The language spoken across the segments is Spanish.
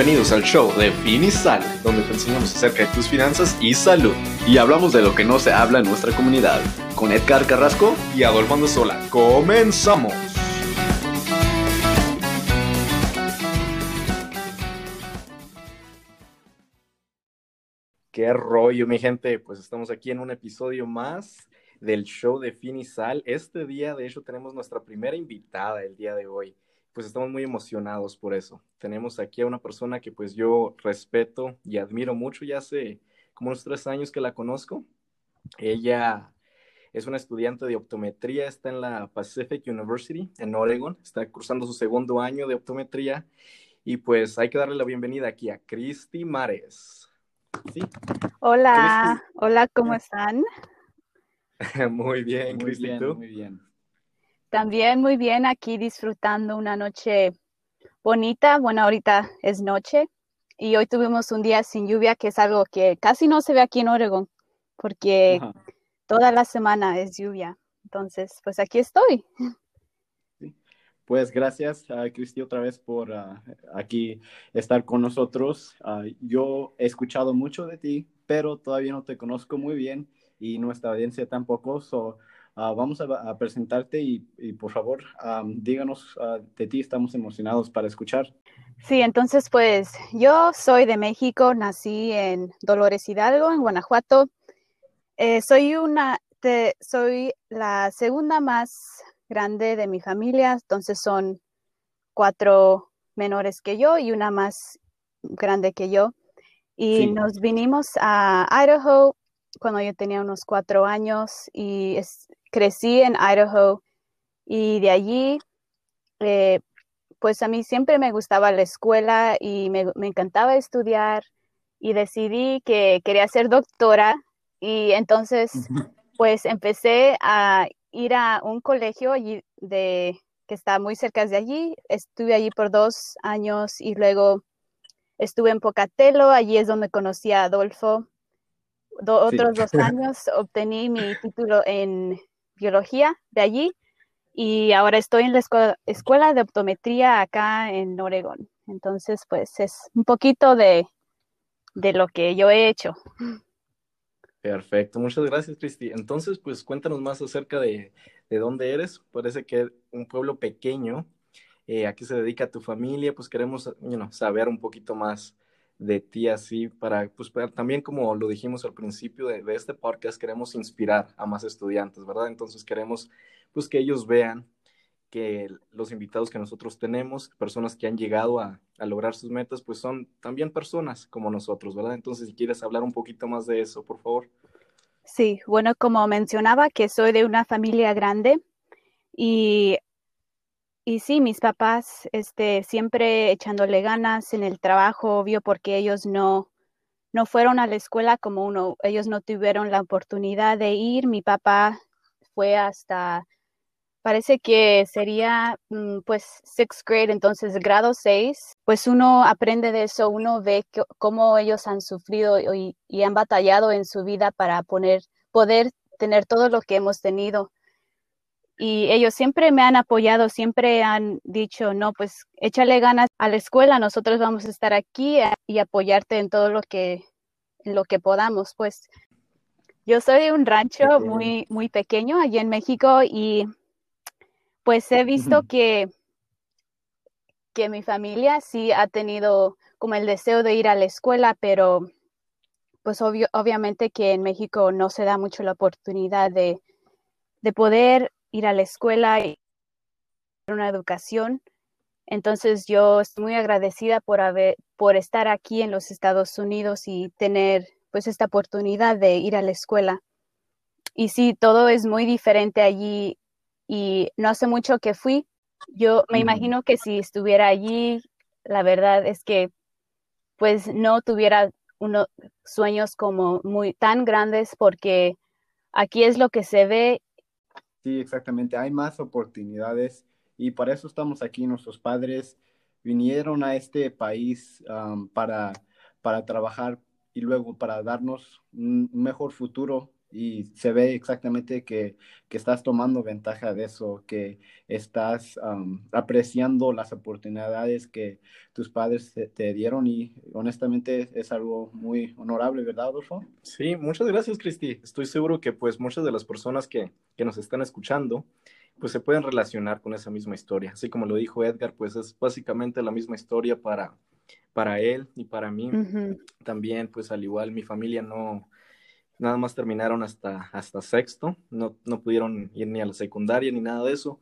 Bienvenidos al show de Fin y Sal, donde te enseñamos acerca de tus finanzas y salud. Y hablamos de lo que no se habla en nuestra comunidad. Con Edgar Carrasco y Adolfo Andosola. ¡Comenzamos! Qué rollo, mi gente. Pues estamos aquí en un episodio más del show de Fin y Sal. Este día, de hecho, tenemos nuestra primera invitada el día de hoy pues estamos muy emocionados por eso. Tenemos aquí a una persona que pues yo respeto y admiro mucho, ya hace como unos tres años que la conozco. Ella es una estudiante de optometría, está en la Pacific University en Oregon, está cursando su segundo año de optometría y pues hay que darle la bienvenida aquí a Cristi Mares. ¿Sí? Hola, hola, ¿cómo están? muy bien, Cristi, ¿tú? Muy bien. También muy bien aquí disfrutando una noche bonita. Bueno, ahorita es noche y hoy tuvimos un día sin lluvia, que es algo que casi no se ve aquí en Oregon, porque toda la semana es lluvia. Entonces, pues aquí estoy. Pues gracias, a Cristi, otra vez por ah, aquí estar con nosotros. Ah, yo he escuchado mucho de ti, pero todavía no te conozco muy bien y nuestra audiencia tampoco. So, Ah, vamos a, presentarte y, por favor díganos ah, de ti, estamos emocionados para escuchar. Sí, entonces pues yo soy de México, nací en Dolores Hidalgo, en Guanajuato. Eh, soy una, soy la segunda más grande de mi familia, entonces son cuatro menores que yo y una más grande que yo. Y nos vinimos a Idaho cuando yo tenía unos cuatro años y es, crecí en Idaho y de allí, eh, pues a mí siempre me gustaba la escuela y me, encantaba estudiar y decidí que quería ser doctora y entonces pues empecé a ir a un colegio allí de, que está muy cerca de allí. Estuve allí por dos años y luego estuve en Pocatello, allí es donde conocí a Adolfo. Otros dos años obtení mi título en biología de allí y ahora estoy en la escuela, de optometría acá en Oregón. Entonces, pues es un poquito de, lo que yo he hecho. Perfecto, muchas gracias, Cristi. Entonces, pues cuéntanos más acerca de, de dónde eres. Parece que es un pueblo pequeño. Eh, ¿A qué se dedica tu familia? Pues queremos saber un poquito más de ti así para, pues también como lo dijimos al principio de, este podcast, queremos inspirar a más estudiantes, ¿verdad? Entonces queremos pues que ellos vean que los invitados que nosotros tenemos, personas que han llegado a, a, lograr sus metas, pues son también personas como nosotros, ¿verdad? Entonces, si quieres hablar un poquito más de eso, por favor. Sí, bueno, como mencionaba, que soy de una familia grande y y sí, mis papás, este, siempre echándole ganas en el trabajo, obvio, porque ellos no, no fueron a la escuela como uno, ellos no tuvieron la oportunidad de ir. Mi papá fue hasta, parece que sería, mm, pues, sixth grade, entonces grado seis. Pues uno aprende de eso, uno ve cómo ellos han sufrido y, y han batallado en su vida para poner, poder tener todo lo que hemos tenido y ellos siempre me han apoyado, siempre han dicho, no, pues échale ganas a la escuela, nosotros vamos a estar aquí y apoyarte en todo lo que, en lo que podamos, pues. Yo soy de un rancho muy, muy pequeño allí en México y pues he visto que, que mi familia sí ha tenido como el deseo de ir a la escuela, pero pues obviamente que en México no se da mucho la oportunidad de, de poder ir a la escuela y una educación. Entonces yo estoy muy agradecida por haber, por estar aquí en los Estados Unidos y tener pues esta oportunidad de ir a la escuela. Y sí, todo es muy diferente allí y no hace mucho que fui. Yo me imagino que si estuviera allí, la verdad es que pues no tuviera unos sueños como muy tan grandes porque aquí es lo que se ve Sí, exactamente. Hay más oportunidades y para eso estamos aquí. Nuestros padres vinieron a este país para, para trabajar y luego para darnos un mejor futuro y se ve exactamente que, que, estás tomando ventaja de eso, que estás apreciando las oportunidades que tus padres te, dieron y honestamente es algo muy honorable, ¿verdad, Adolfo? Sí, muchas gracias, Cristi. Estoy seguro que pues muchas de las personas que, que nos están escuchando pues se pueden relacionar con esa misma historia. Así como lo dijo Edgar, pues es básicamente la misma historia para, para él y para mí. También, pues al igual, mi familia no, nada más terminaron hasta, hasta sexto, no, no pudieron ir ni a la secundaria ni nada de eso.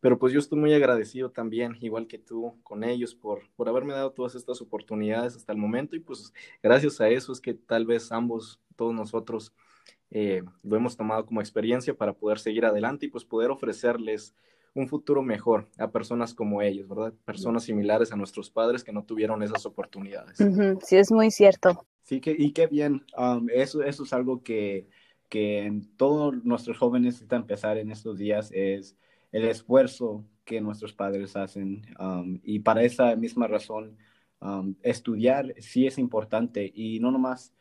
Pero pues yo estoy muy agradecido también, igual que tú, con ellos por, por haberme dado todas estas oportunidades hasta el momento y pues gracias a eso es que tal vez ambos, todos nosotros, eh, lo hemos tomado como experiencia para poder seguir adelante y pues poder ofrecerles un futuro mejor a personas como ellos, ¿verdad? Personas similares a nuestros padres que no tuvieron esas oportunidades. Sí, es muy cierto. Sí, que, y qué bien. Um, eso, eso es algo que, que todos nuestros jóvenes necesitan empezar en estos días, es el esfuerzo que nuestros padres hacen. Um, y para esa misma razón, um, estudiar sí es importante y no nomás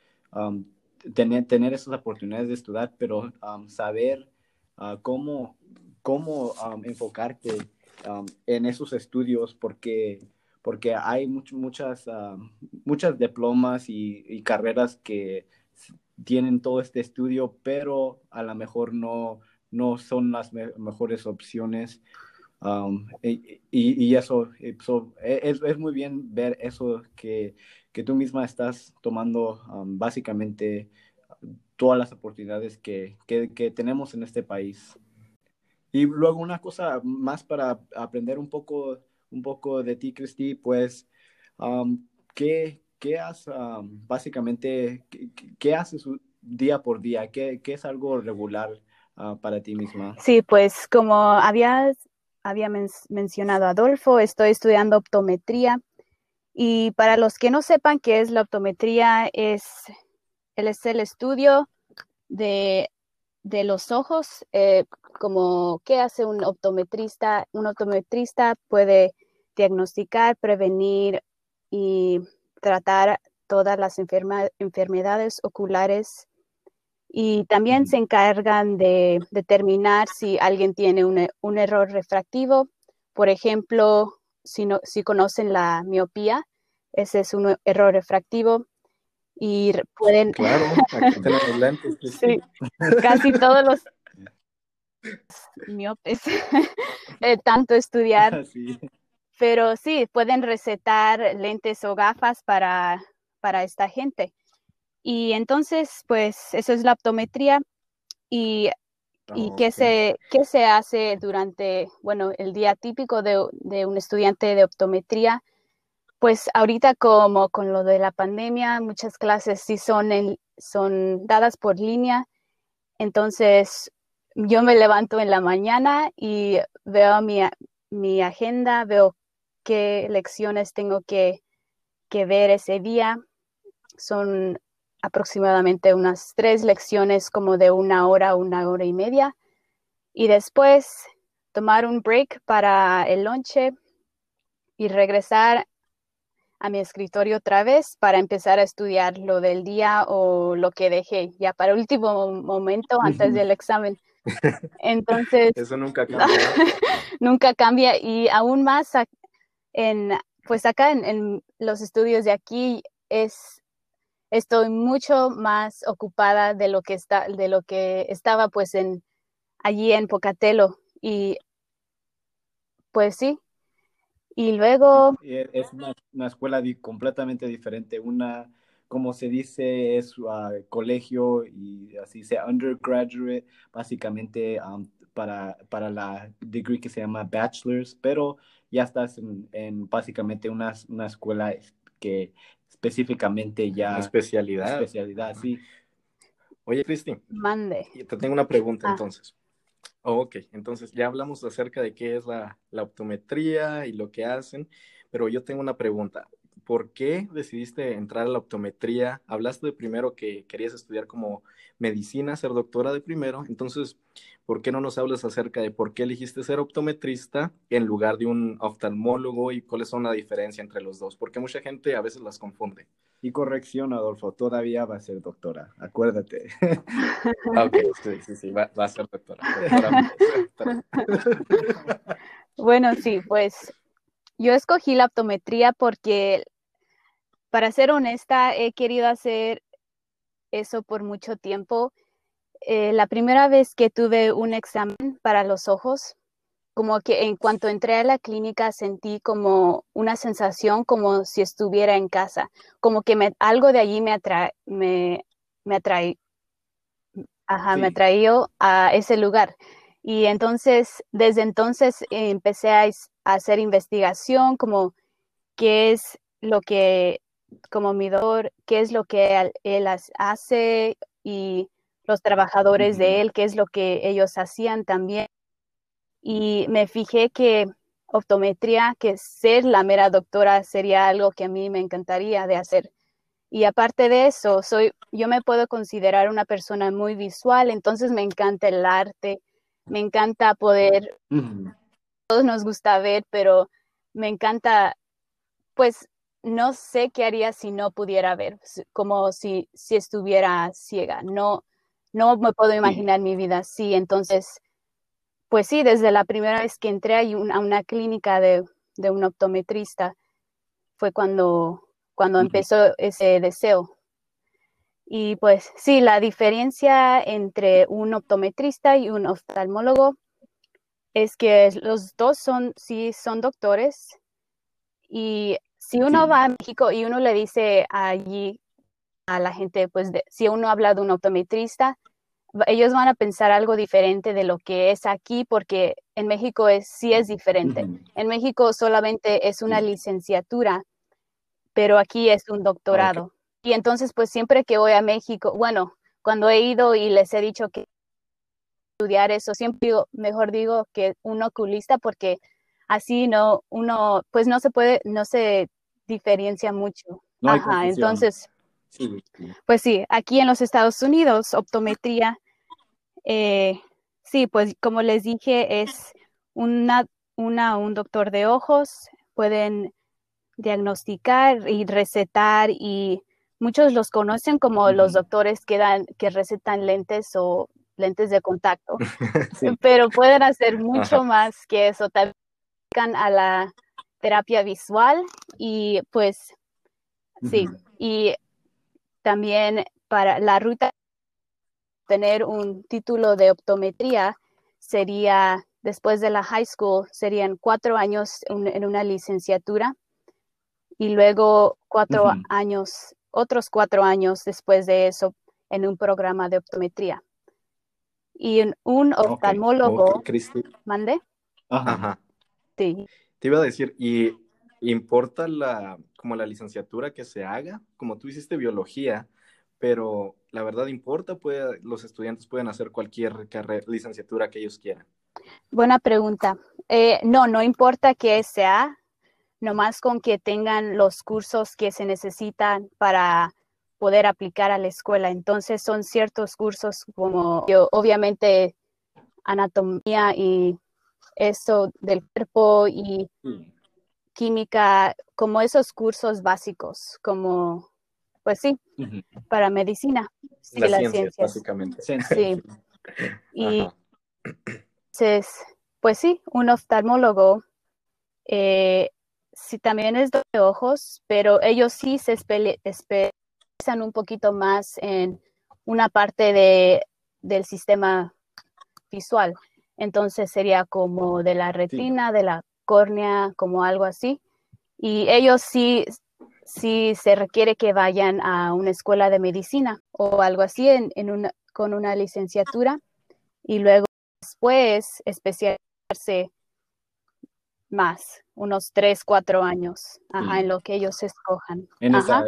tener, tener esas oportunidades de estudiar, pero saber uh, cómo, cómo enfocarte en esos estudios, porque porque hay muchas, ah, muchas diplomas y, carreras que tienen todo este estudio, pero a lo mejor no, no son las mejores opciones. Um, y, eso, e, es, es, muy bien ver eso que, que tú misma estás tomando um, básicamente todas las oportunidades que, que, tenemos en este país. Y luego una cosa más para aprender un poco un poco de ti, Cristi, pues, ¿qué, ¿qué, haces básicamente, qué, haces día por día? ¿Qué, qué es algo regular ah, para ti misma? Sí, pues como había, había mencionado Adolfo, estoy estudiando optometría. Y para los que no sepan qué es la optometría, es, es el estudio de, de los ojos, eh, como qué hace un optometrista. Un optometrista puede diagnosticar, prevenir y tratar todas las enfermedades oculares y también se encargan de determinar si alguien tiene un, error refractivo. Por ejemplo, si, no, si conocen la miopía, ese es un error refractivo y pueden... Claro, aquí tenemos lentes. sí, casi todos los miopes, de tanto estudiar, pero sí, pueden recetar lentes o gafas para, para esta gente. Y entonces, pues eso es la optometría. Y, y qué, se, qué se hace durante, bueno, el día típico de, de, un estudiante de optometría. Pues ahorita como con lo de la pandemia, muchas clases sí son, en, son dadas por línea. Entonces, yo me levanto en la mañana y veo mi, mi agenda, veo qué lecciones tengo que, ver ese día. Son aproximadamente unas tres lecciones como de una hora, una hora y media. Y después tomar un break para el lonche y regresar a mi escritorio otra vez para empezar a estudiar lo del día o lo que dejé ya para último momento antes del examen. Entonces... Eso nunca cambia. nunca cambia y aún más en, pues acá en, los estudios de aquí es, estoy mucho más ocupada de lo que está, de lo que estaba pues en, allí en Pocatello y pues sí. Y luego... Es una, escuela completamente diferente, una, como se dice, es uh, colegio y así sea undergraduate, básicamente um, para, para la degree que se llama bachelor's, pero ya estás en, básicamente una, una, escuela que específicamente ya... Una especialidad. Especialidad, sí. Oye, Cristi. Mande. Te tengo una pregunta ah. entonces. Oh, ok, entonces ya hablamos acerca de qué es la, la optometría y lo que hacen, pero yo tengo una pregunta. ¿Por qué decidiste entrar a la optometría? Hablaste de primero que querías estudiar como medicina, ser doctora de primero, entonces, ¿por qué no nos hablas acerca de por qué elegiste ser optometrista en lugar de un oftalmólogo y cuáles son la diferencia entre los dos? Porque mucha gente a veces las confunde. Y corrección, Adolfo, todavía va a ser doctora, acuérdate. ok, sí, sí, sí, va, a ser doctora. bueno, sí, pues yo escogí la optometría porque, para ser honesta, he querido hacer eso por mucho tiempo. Eh, la primera vez que tuve un examen para los ojos, como que en cuanto entré a la clínica sentí como una sensación como si estuviera en casa, como que me, algo de allí me atrae, me, me atrae, ajá, me atraíó a ese lugar. Y entonces, desde entonces empecé a, hacer investigación como qué es lo que, como mi doctor, qué es lo que él, hace y los trabajadores de él, qué es lo que ellos hacían también y me fijé que optometría, que ser la mera doctora sería algo que a mí me encantaría de hacer. Y aparte de eso, soy, yo me puedo considerar una persona muy visual, entonces me encanta el arte, me encanta poder, todos nos gusta ver, pero me encanta, pues no sé qué haría si no pudiera ver, como si, si estuviera ciega. No, no me puedo imaginar mi vida así, entonces pues sí, desde la primera vez que entré a una, clínica de, un optometrista fue cuando, cuando empezó ese deseo. Y pues sí, la diferencia entre un optometrista y un oftalmólogo es que los dos son, sí, son doctores. Y si uno va a México y uno le dice allí a la gente, pues si uno habla de un optometrista, ellos van a pensar algo diferente de lo que es aquí, porque en México es, sí es diferente. En México solamente es una licenciatura, pero aquí es un doctorado. Y entonces, pues siempre que voy a México, bueno, cuando he ido y les he dicho que estudiar eso, siempre digo, mejor digo que un oculista, porque así no, uno, pues no se puede, no se diferencia mucho. Ajá, entonces, pues sí, aquí en los Estados Unidos, optometría eh, sí, pues como les dije, es una, una, un doctor de ojos, pueden diagnosticar y recetar y muchos los conocen como los doctores que, dan, que recetan lentes o lentes de contacto, pero pueden hacer mucho más que eso, también a la terapia visual y pues sí, y también para la ruta tener un título de optometría sería, después de la high school, serían cuatro años en una licenciatura y luego cuatro años, otros cuatro años después de eso en un programa de optometría. Y un oftalmólogo, ¿mande? Ajá. Sí. Te iba a decir, ¿y importa la, como la licenciatura que se haga? Como tú hiciste biología, pero la verdad importa, puede, los estudiantes pueden hacer cualquier carrera, licenciatura que ellos quieran. Buena pregunta. Eh, no, no importa que sea, nomás con que tengan los cursos que se necesitan para poder aplicar a la escuela. Entonces son ciertos cursos como yo, obviamente anatomía y eso del cuerpo y química, como esos cursos básicos, como pues sí, para medicina. Sí, las, ciencias, básicamente. Sí. Y entonces, pues sí, un oftalmólogo, eh, sí también es de ojos, pero ellos sí se especializan un poquito más en una parte de, del sistema visual. Entonces sería como de la retina, de la córnea, como algo así. Y ellos sí si se requiere que vayan a una escuela de medicina o algo así en, con una licenciatura y luego después especializarse más, unos tres, cuatro años, ajá, en lo que ellos escojan. En, Esa,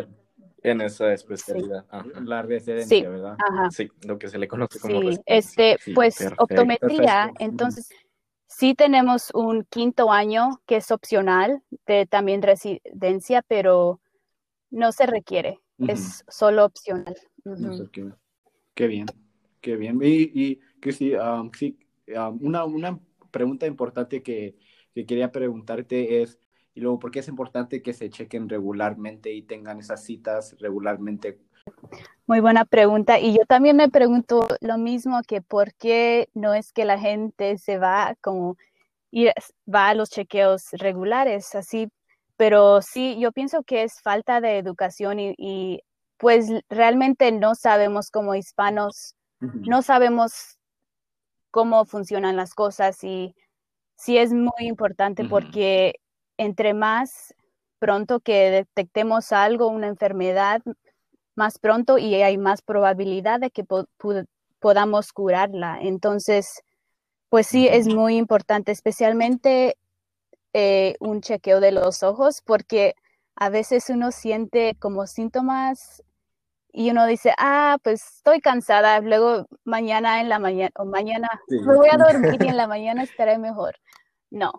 en esa especialidad. La residencia, ¿verdad? Sí, lo que se le conoce como sí, este, pues optometría, entonces sí tenemos un quinto año que es opcional de también residencia, pero no se requiere, es solo opcional. qué, bien, qué bien. Y, y sí, sí una, una, pregunta importante que, que, quería preguntarte es, Y luego, ¿por qué es importante que se chequen regularmente y tengan esas citas regularmente? Muy buena pregunta. Y yo también me pregunto lo mismo que por qué no es que la gente se va como ir, va a los chequeos regulares, así. Pero sí, yo pienso que es falta de educación y, y pues realmente no sabemos como hispanos, no sabemos cómo funcionan las cosas y sí es muy importante porque entre más pronto que detectemos algo, una enfermedad, más pronto y hay más probabilidad de que podamos curarla. Entonces, pues sí, es muy importante, especialmente eh, un chequeo de los ojos, porque a veces uno siente como síntomas y uno dice, ah, pues estoy cansada, luego mañana en la mañana, o mañana me voy a dormir y en la mañana estaré mejor. No.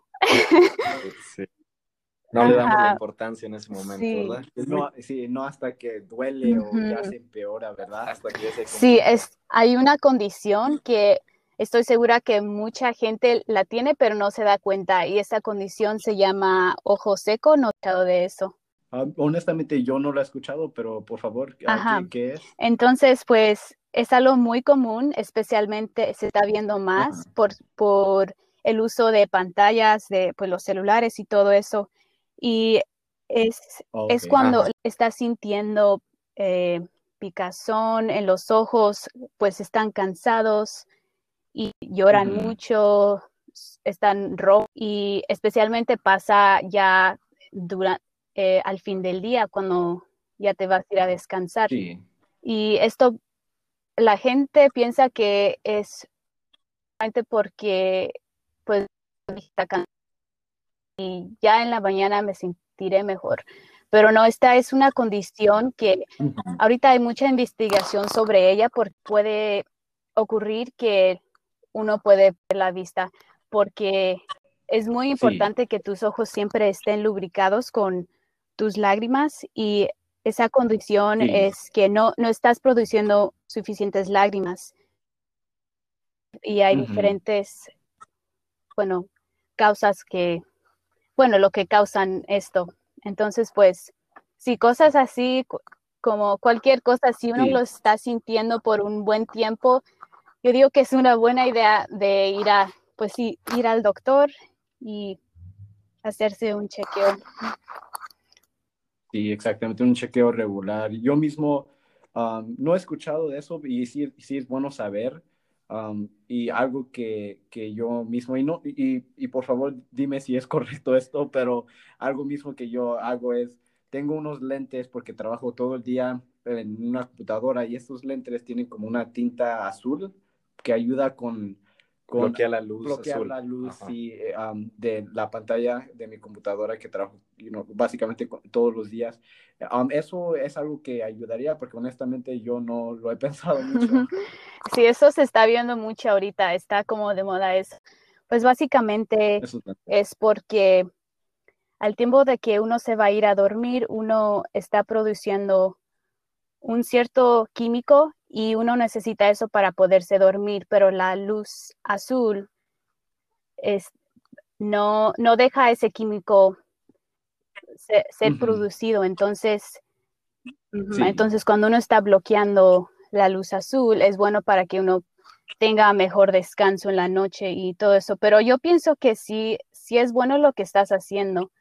No le damos la importancia en ese momento, ¿verdad? No, sí, no hasta que duele o ya se empeora, ¿verdad? Hasta que se Sí, es, hay una condición que estoy segura que mucha gente la tiene, pero no se da cuenta. Y esa condición se llama ojo seco, no he de eso. Ah, honestamente, yo no lo he escuchado, pero por favor, ¿qué, es? Entonces, pues es algo muy común, especialmente se está viendo más por, por el uso de pantallas, de pues, los celulares y todo eso. Y es, es cuando estás sintiendo eh, picazón en los ojos, pues están cansados y lloran mucho, están rojos y especialmente pasa ya durante eh, al fin del día cuando ya te vas a ir a descansar. Y esto, la gente piensa que es porque pues y ya en la mañana me sentiré mejor. Pero no, esta es una condición que ahorita hay mucha investigación sobre ella porque puede ocurrir que uno puede ver la vista porque es muy importante que tus ojos siempre estén lubricados con tus lágrimas y esa condición es que no, no estás produciendo suficientes lágrimas. Y hay diferentes, bueno, causas que, bueno, lo que causan esto. Entonces, pues, si cosas así, como cualquier cosa, si uno lo está sintiendo por un buen tiempo, yo digo que es una buena idea de ir a, pues sí, ir al doctor y hacerse un chequeo. Sí, exactamente, un chequeo regular. Yo mismo no he escuchado de eso y sí, sí es bueno saber. y algo que, que, yo mismo, y, no, y, y, por favor dime si es correcto esto, pero algo mismo que yo hago es, tengo unos lentes porque trabajo todo el día en una computadora y estos lentes tienen como una tinta azul que ayuda con bloquea la luz bloquear la luz y, eh, de la pantalla de mi computadora que trabajo básicamente todos los días. eso es algo que ayudaría porque honestamente yo no lo he pensado mucho. Sí, eso se está viendo mucho ahorita, está como de moda eso. Pues básicamente es porque al tiempo de que uno se va a ir a dormir, uno está produciendo un cierto químico y uno necesita eso para poderse dormir, pero la luz azul es, no, no deja ese químico ser, producido. Entonces, entonces, cuando uno está bloqueando la luz azul, es bueno para que uno tenga mejor descanso en la noche y todo eso. Pero yo pienso que sí, sí es bueno lo que estás haciendo.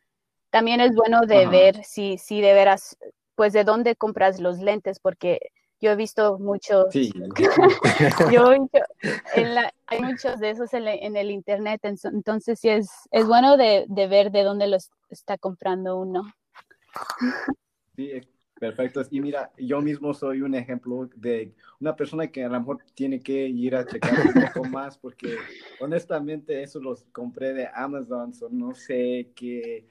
También es bueno de ver si, si de veras, pues de dónde compras los lentes, porque yo he visto muchos, sí. yo, hay muchos de esos en, el internet, entonces sí es, es bueno de, ver de dónde los está comprando uno. Sí, perfecto. Y mira, yo mismo soy un ejemplo de una persona que a lo mejor tiene que ir a checar un poco más porque honestamente eso los compré de Amazon, no sé qué,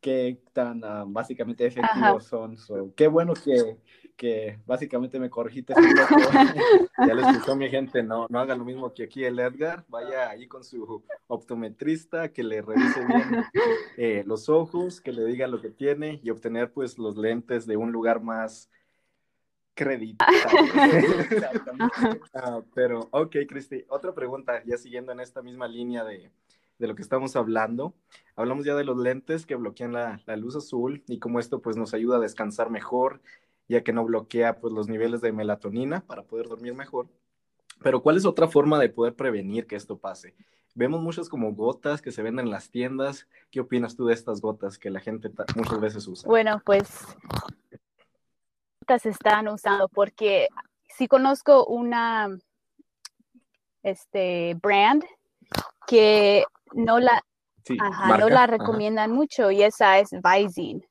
qué tan ah, básicamente efectivos son. qué bueno que que básicamente me corregiste. ya les escuchó mi gente, no, no haga lo mismo que aquí el Edgar, vaya ahí con su optometrista, que le revise bien eh, los ojos, que le diga lo que tiene y obtener pues los lentes de un lugar más creditable. Ah, pero, ok, Cristi, otra pregunta, ya siguiendo en esta misma línea de, de lo que estamos hablando. Hablamos ya de los lentes que bloquean la, luz azul y cómo esto pues nos ayuda a descansar mejor, ya que no bloquea pues los niveles de melatonina para poder dormir mejor. Pero ¿cuál es otra forma de poder prevenir que esto pase? Vemos muchas como gotas que se venden en las tiendas. ¿Qué opinas tú de estas gotas que la gente muchas veces usa? Bueno, pues se están usando porque si conozco una este brand que no la no la recomiendan mucho y esa es Visine.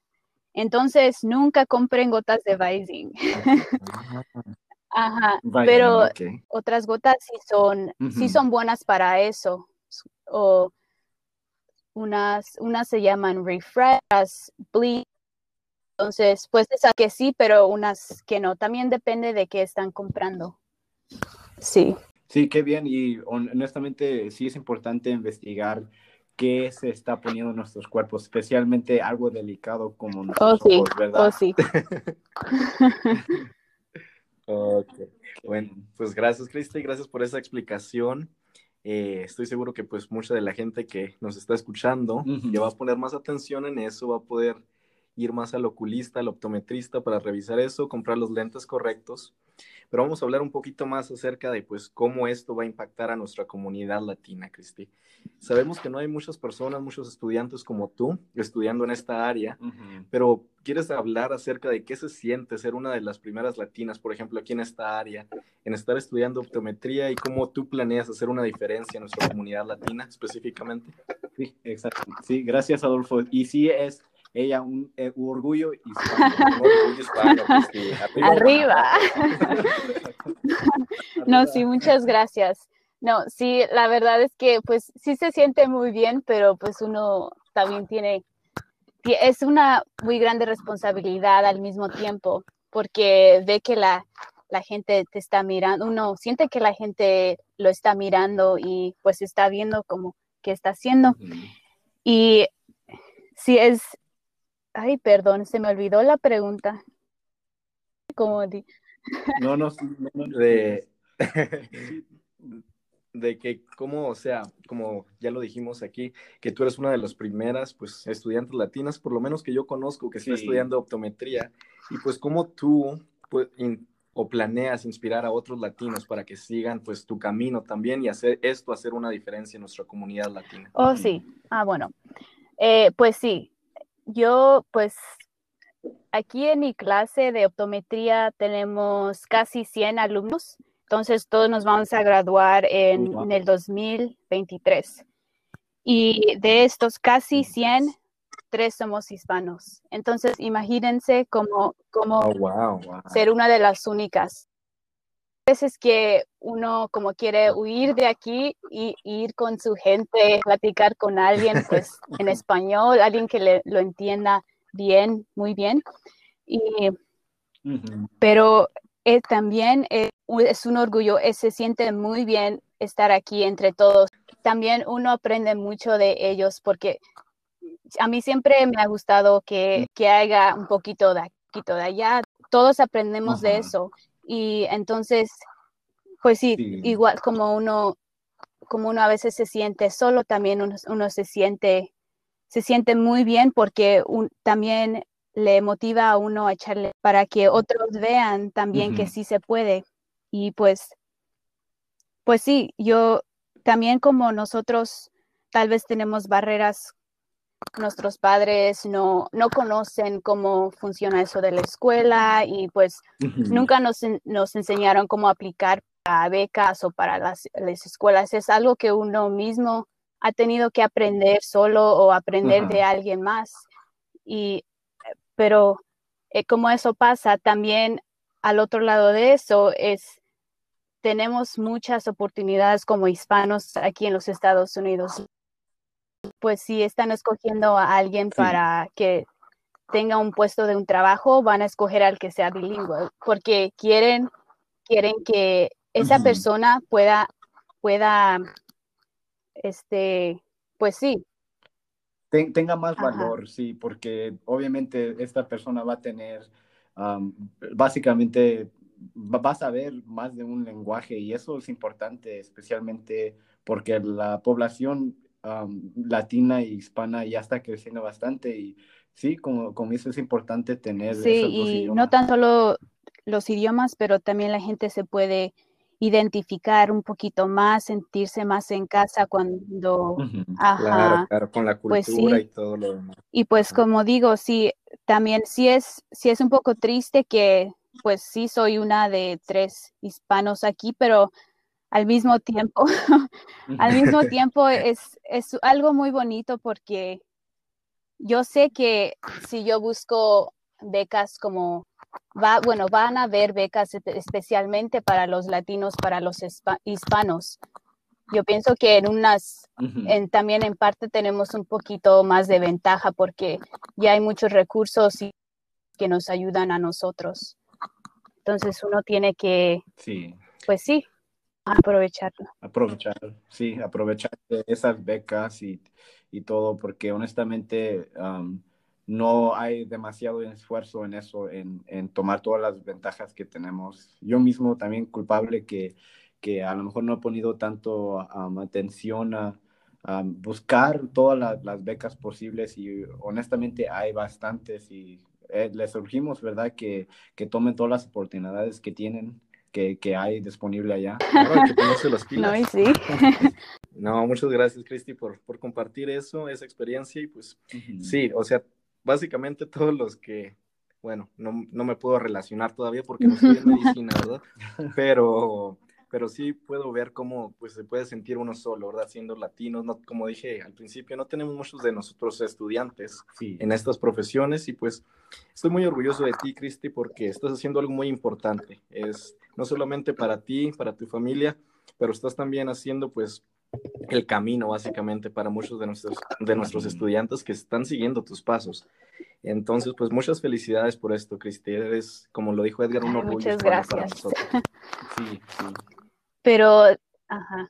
Entonces nunca compren gotas de Visine. Ajá, pero otras gotas sí son, sí son buenas para eso. O unas, unas se llaman refresh, bleach. Entonces, pues esas que sí, pero unas que no. También depende de qué están comprando. Sí. Sí, qué bien. Y honestamente sí es importante investigar qué se está poniendo en nuestros cuerpos, especialmente algo delicado como nuestros oh, ¿verdad? Oh, sí. Ok, bueno, pues gracias Cristi, gracias por esa explicación. Eh, estoy seguro que pues mucha de la gente que nos está escuchando ya va a poner más atención en eso, va a poder ir más al oculista, al optometrista para revisar eso, comprar los lentes correctos pero vamos a hablar un poquito más acerca de pues cómo esto va a impactar a nuestra comunidad latina, Cristi. Sabemos que no hay muchas personas, muchos estudiantes como tú estudiando en esta área, pero ¿quieres hablar acerca de qué se siente ser una de las primeras latinas, por ejemplo, aquí en esta área, en estar estudiando optometría y cómo tú planeas hacer una diferencia en nuestra comunidad latina específicamente? Sí, exacto. Sí, gracias Adolfo. Y sí es ella un, eh, orgullo hispano. Arriba. no, sí, muchas gracias. No, sí, la verdad es que pues sí se siente muy bien, pero pues uno también tiene, es una muy grande responsabilidad al mismo tiempo, porque ve que la, la gente te está mirando, uno siente que la gente lo está mirando y pues está viendo como qué está haciendo. Y sí es, Ay, perdón, se me olvidó la pregunta. Como di... No, no, de, de que como, o sea, como ya lo dijimos aquí, que tú eres una de las primeras, pues, estudiantes latinas, por lo menos que yo conozco, que está estudiando optometría, y pues como tú, pues, o planeas inspirar a otros latinos para que sigan, pues, tu camino también y hacer esto, hacer una diferencia en nuestra comunidad latina. Oh, sí. Ah, bueno. Eh, pues sí, yo, pues, aquí en mi clase de optometría tenemos casi 100 alumnos, entonces todos nos vamos a graduar en, el 2023. Y de estos casi 100, tres somos hispanos. Entonces, imagínense cómo, cómo oh, ser una de las únicas veces que uno como quiere huir de aquí y ir con su gente, platicar con alguien pues en español, alguien que le, lo entienda bien, muy bien. Y, Pero eh, también eh, es un orgullo, eh, se siente muy bien estar aquí entre todos. También uno aprende mucho de ellos porque a mí siempre me ha gustado que, que haya un poquito de aquí, de allá. Todos aprendemos de eso y entonces, pues sí, igual como uno, como uno a veces se siente solo, también uno, se siente, se siente muy bien porque también le motiva a uno a echarle para que otros vean también que sí se puede. Y pues, pues sí, yo también como nosotros tal vez tenemos barreras nuestros padres no, no conocen cómo funciona eso de la escuela y pues nunca nos, nos, enseñaron cómo aplicar a becas o para las, escuelas. Es algo que uno mismo ha tenido que aprender solo o aprender de alguien más. Y, pero eh, como eso pasa, también al otro lado de eso es, tenemos muchas oportunidades como hispanos aquí en los Estados Unidos pues si están escogiendo a alguien para que tenga un puesto de un trabajo, van a escoger al que sea bilingüe, porque quieren, quieren que esa persona pueda, pueda, este, pues sí. tenga más valor, sí, porque obviamente esta persona va a tener, básicamente, va a saber más de un lenguaje y eso es importante, especialmente porque la población latina y hispana ya está creciendo bastante y sí, como, como dices, es importante tener sí, y no tan solo los idiomas, pero también la gente se puede identificar un poquito más, sentirse más en casa cuando... Claro, claro, con la pues cultura y todo lo demás. Y pues como digo, sí, también sí es, sí es un poco triste que pues sí soy una de tres hispanos aquí, pero al mismo tiempo, al mismo tiempo es, es algo muy bonito porque yo sé que si yo busco becas como va, bueno, van a haber becas especialmente para los latinos, para los hispanos. Yo pienso que en unas, en, también en parte tenemos un poquito más de ventaja porque ya hay muchos recursos que nos ayudan a nosotros. Entonces uno tiene que, sí. pues sí, aprovecharlo. Aprovechar, sí, aprovechar esas becas y, y todo, porque honestamente no hay demasiado esfuerzo en eso, en, en, tomar todas las ventajas que tenemos. Yo mismo también culpable que, que a lo mejor no he ponido tanto atención a, buscar todas las, becas posibles y honestamente hay bastantes y eh, les urgimos, ¿verdad? Que, que tomen todas las oportunidades que tienen que, que, hay disponible allá. que No, y sí. no, muchas gracias, Cristi, por, por compartir eso, esa experiencia. Y pues sí, o sea, básicamente todos los que, bueno, no, no me puedo relacionar todavía porque no estoy en medicina, ¿verdad? Pero, pero sí puedo ver cómo pues, se puede sentir uno solo, ¿verdad? Siendo latinos, no, como dije al principio, no tenemos muchos de nosotros estudiantes en estas profesiones y pues estoy muy orgulloso de ti, Cristi, porque estás haciendo algo muy importante. Es no solamente para ti, para tu familia, pero estás también haciendo pues el camino básicamente para muchos de nuestros, de nuestros estudiantes que están siguiendo tus pasos. Entonces, pues muchas felicidades por esto, Cristi. Eres, como lo dijo Edgar, un orgullo muchas gracias. Sí, sí. Pero, ajá.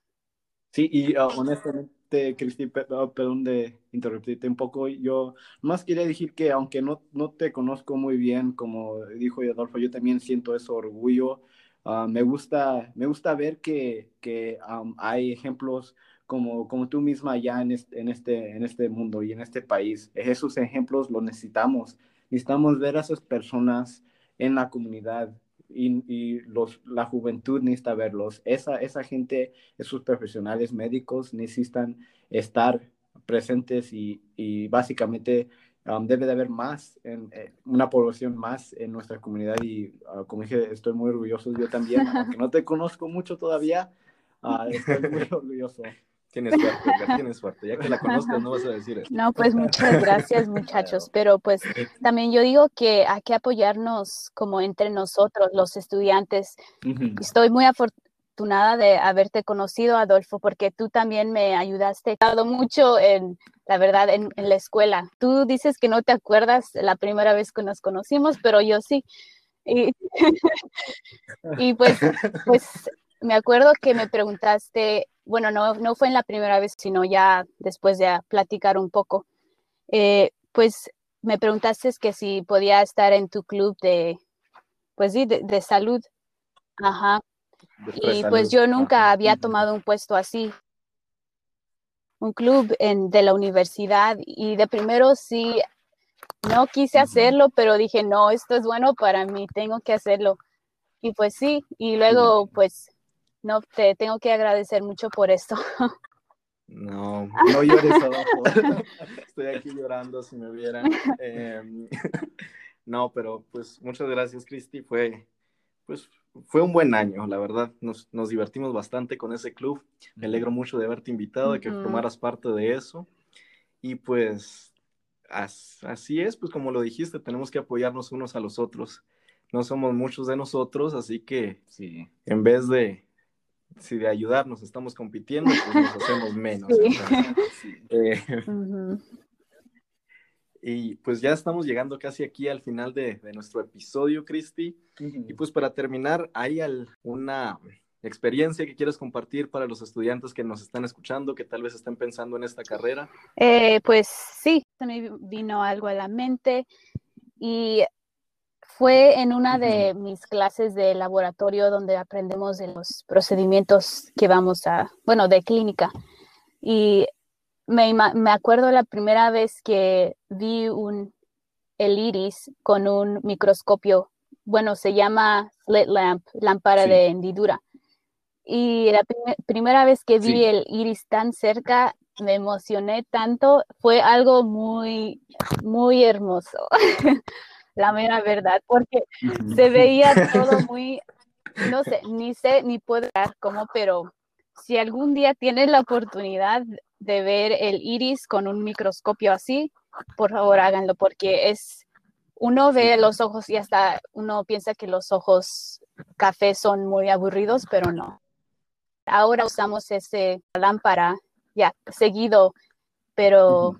Sí, y uh, honestamente, Cristi, oh, perdón de interrumpirte un poco, yo más quería decir que aunque no, no te conozco muy bien, como dijo Adolfo, yo también siento ese orgullo Ah, me, gusta, me gusta ver que, que hay ejemplos como, como tú misma ya en este, en, este, en este mundo y en este país. Esos ejemplos los necesitamos. Necesitamos ver a esas personas en la comunidad y, y los, la juventud necesita verlos. Esa, esa gente, esos profesionales médicos necesitan estar presentes y, y básicamente debe de haber más, en, eh, una población más en nuestra comunidad y ah, como dije, estoy muy orgulloso yo también, aunque no te conozco mucho todavía, uh, estoy muy orgulloso. Tienes suerte, tienes suerte. Ya que la conozcas, no vas a decir eso. No, pues muchas gracias, muchachos. Pero pues también yo digo que hay que apoyarnos como entre nosotros, los estudiantes. Estoy muy afortunada de haberte conocido, Adolfo, porque tú también me ayudaste. Dado mucho en la verdad, en, la escuela. Tú dices que no te acuerdas la primera vez que nos conocimos, pero yo sí. Y, y pues, pues me acuerdo que me preguntaste, bueno, no, no fue en la primera vez, sino ya después de platicar un poco, eh, pues me preguntaste que si podía estar en tu club de, pues sí, de, salud. Ajá. Y pues yo nunca había tomado un puesto así un club en, de la universidad y de primero sí, no quise hacerlo, pero dije, no, esto es bueno para mí, tengo que hacerlo. Y pues sí, y luego pues no, te tengo que agradecer mucho por esto. No, no llores abajo. Estoy aquí llorando si me vieran. Em, no, pero pues muchas gracias, Cristi. Fue, pues fue un buen año, la verdad. Nos, nos, divertimos bastante con ese club. Me alegro mucho de haberte invitado, de que formaras parte de eso. Y pues así es, pues como lo dijiste, tenemos que apoyarnos unos a los otros. No somos muchos de nosotros, así que sí. en vez de, si de ayudarnos estamos compitiendo, pues nos hacemos menos. Eh, y pues ya estamos llegando casi aquí al final de, nuestro episodio, Cristi. Y pues para terminar, ¿hay una experiencia que quieres compartir para los estudiantes que nos están escuchando, que tal vez estén pensando en esta carrera? Eh, pues sí, me vino algo a la mente y fue en una de mis clases de laboratorio donde aprendemos de los procedimientos que vamos a, bueno, de clínica. Y me, me acuerdo la primera vez que vi un, el iris con un microscopio. Bueno, se llama slit lamp, lámpara de hendidura. Y la primera vez que vi el iris tan cerca, me emocioné tanto. Fue algo muy, muy hermoso. la mera verdad, porque se veía todo muy, no sé, ni sé, ni puedo dar cómo, pero si algún día tienes la oportunidad de ver el iris con un microscopio así, por favor háganlo porque es, uno ve los ojos y hasta uno piensa que los ojos café son muy aburridos, pero no. Ahora usamos ese lámpara ya seguido, pero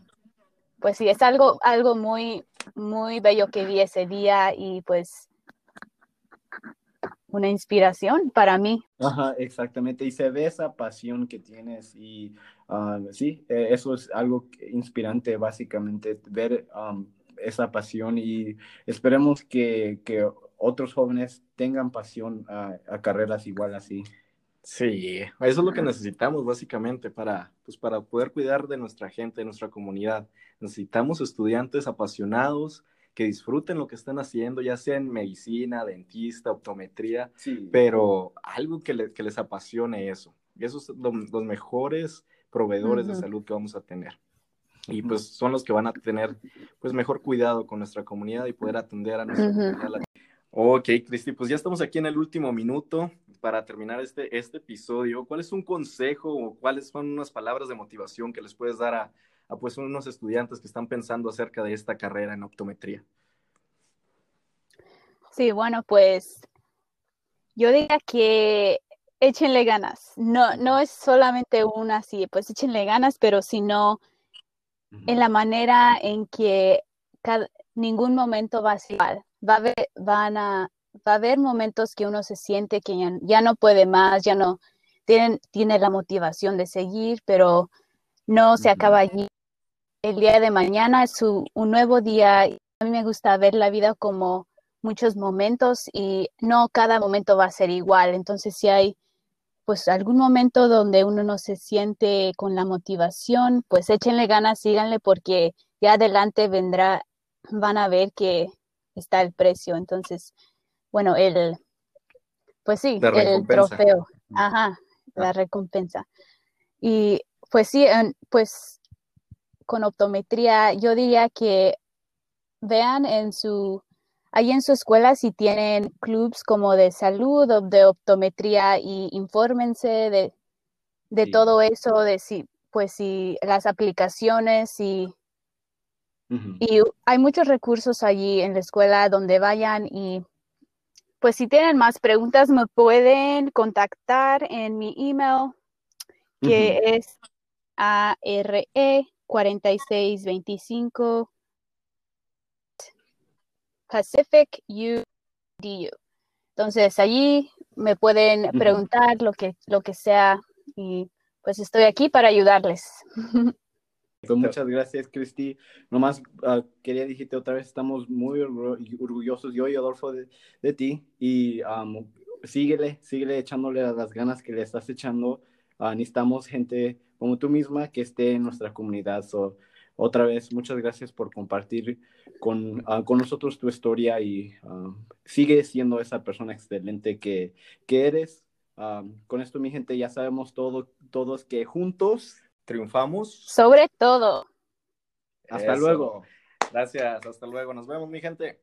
pues sí, es algo, algo muy, muy bello que vi ese día y pues una inspiración para mí. Ajá, exactamente. Y se ve esa pasión que tienes y ah, sí, eh, eso es algo inspirante básicamente, ver esa pasión y esperemos que, que, otros jóvenes tengan pasión a, a, carreras igual así. Sí, eso es lo que necesitamos básicamente para, pues, para poder cuidar de nuestra gente, de nuestra comunidad. Necesitamos estudiantes apasionados, que disfruten lo que están haciendo, ya sea en medicina, dentista, optometría, pero algo que, les apasione eso. Y esos son los mejores proveedores de salud que vamos a tener. Y pues son los que van a tener pues mejor cuidado con nuestra comunidad y poder atender a nuestra comunidad. Ok, Cristi, pues ya estamos aquí en el último minuto para terminar este, este episodio. ¿Cuál es un consejo o cuáles son unas palabras de motivación que les puedes dar a, a pues unos estudiantes que están pensando acerca de esta carrera en optometría? Sí, bueno, pues yo diría que échenle ganas. No, no es solamente una así, pues échenle ganas, pero sino en la manera en que ningún momento va a ser igual. Va a haber, van a, va a haber momentos que uno se siente que ya, no puede más, ya no tienen, tiene la motivación de seguir, pero no se acaba allí el día de mañana es un nuevo día. A mí me gusta ver la vida como muchos momentos y no cada momento va a ser igual. Entonces, si hay pues algún momento donde uno no se siente con la motivación, pues échenle ganas, síganle porque ya adelante vendrá, van a ver que está el precio. Entonces, bueno, el, pues sí, el trofeo, ajá, la ah. recompensa. Y pues sí, pues con optometría, yo diría que vean en su, ahí en su escuela si tienen clubs como de salud o de optometría y infórmense de, de todo eso, de si, pues si las aplicaciones y, y hay muchos recursos allí en la escuela donde vayan y pues si tienen más preguntas me pueden contactar en mi email que es ARE 4625 Pacific UDU. Entonces allí me pueden preguntar lo que, lo que sea y pues estoy aquí para ayudarles. Pues muchas gracias, Cristi. Nomás uh, quería decirte otra vez, estamos muy orgullosos, yo y Adolfo, de, ti. Y um, síguele, síguele echándole las ganas que le estás echando. Uh, necesitamos gente como tú misma que esté en nuestra comunidad. otra vez, muchas gracias por compartir con, ah, con nosotros tu historia y ah, sigue siendo esa persona excelente que, que eres. Ah, con esto, mi gente, ya sabemos todo, todos que juntos triunfamos. Sobre todo. Hasta luego. Gracias, hasta luego. Nos vemos, mi gente.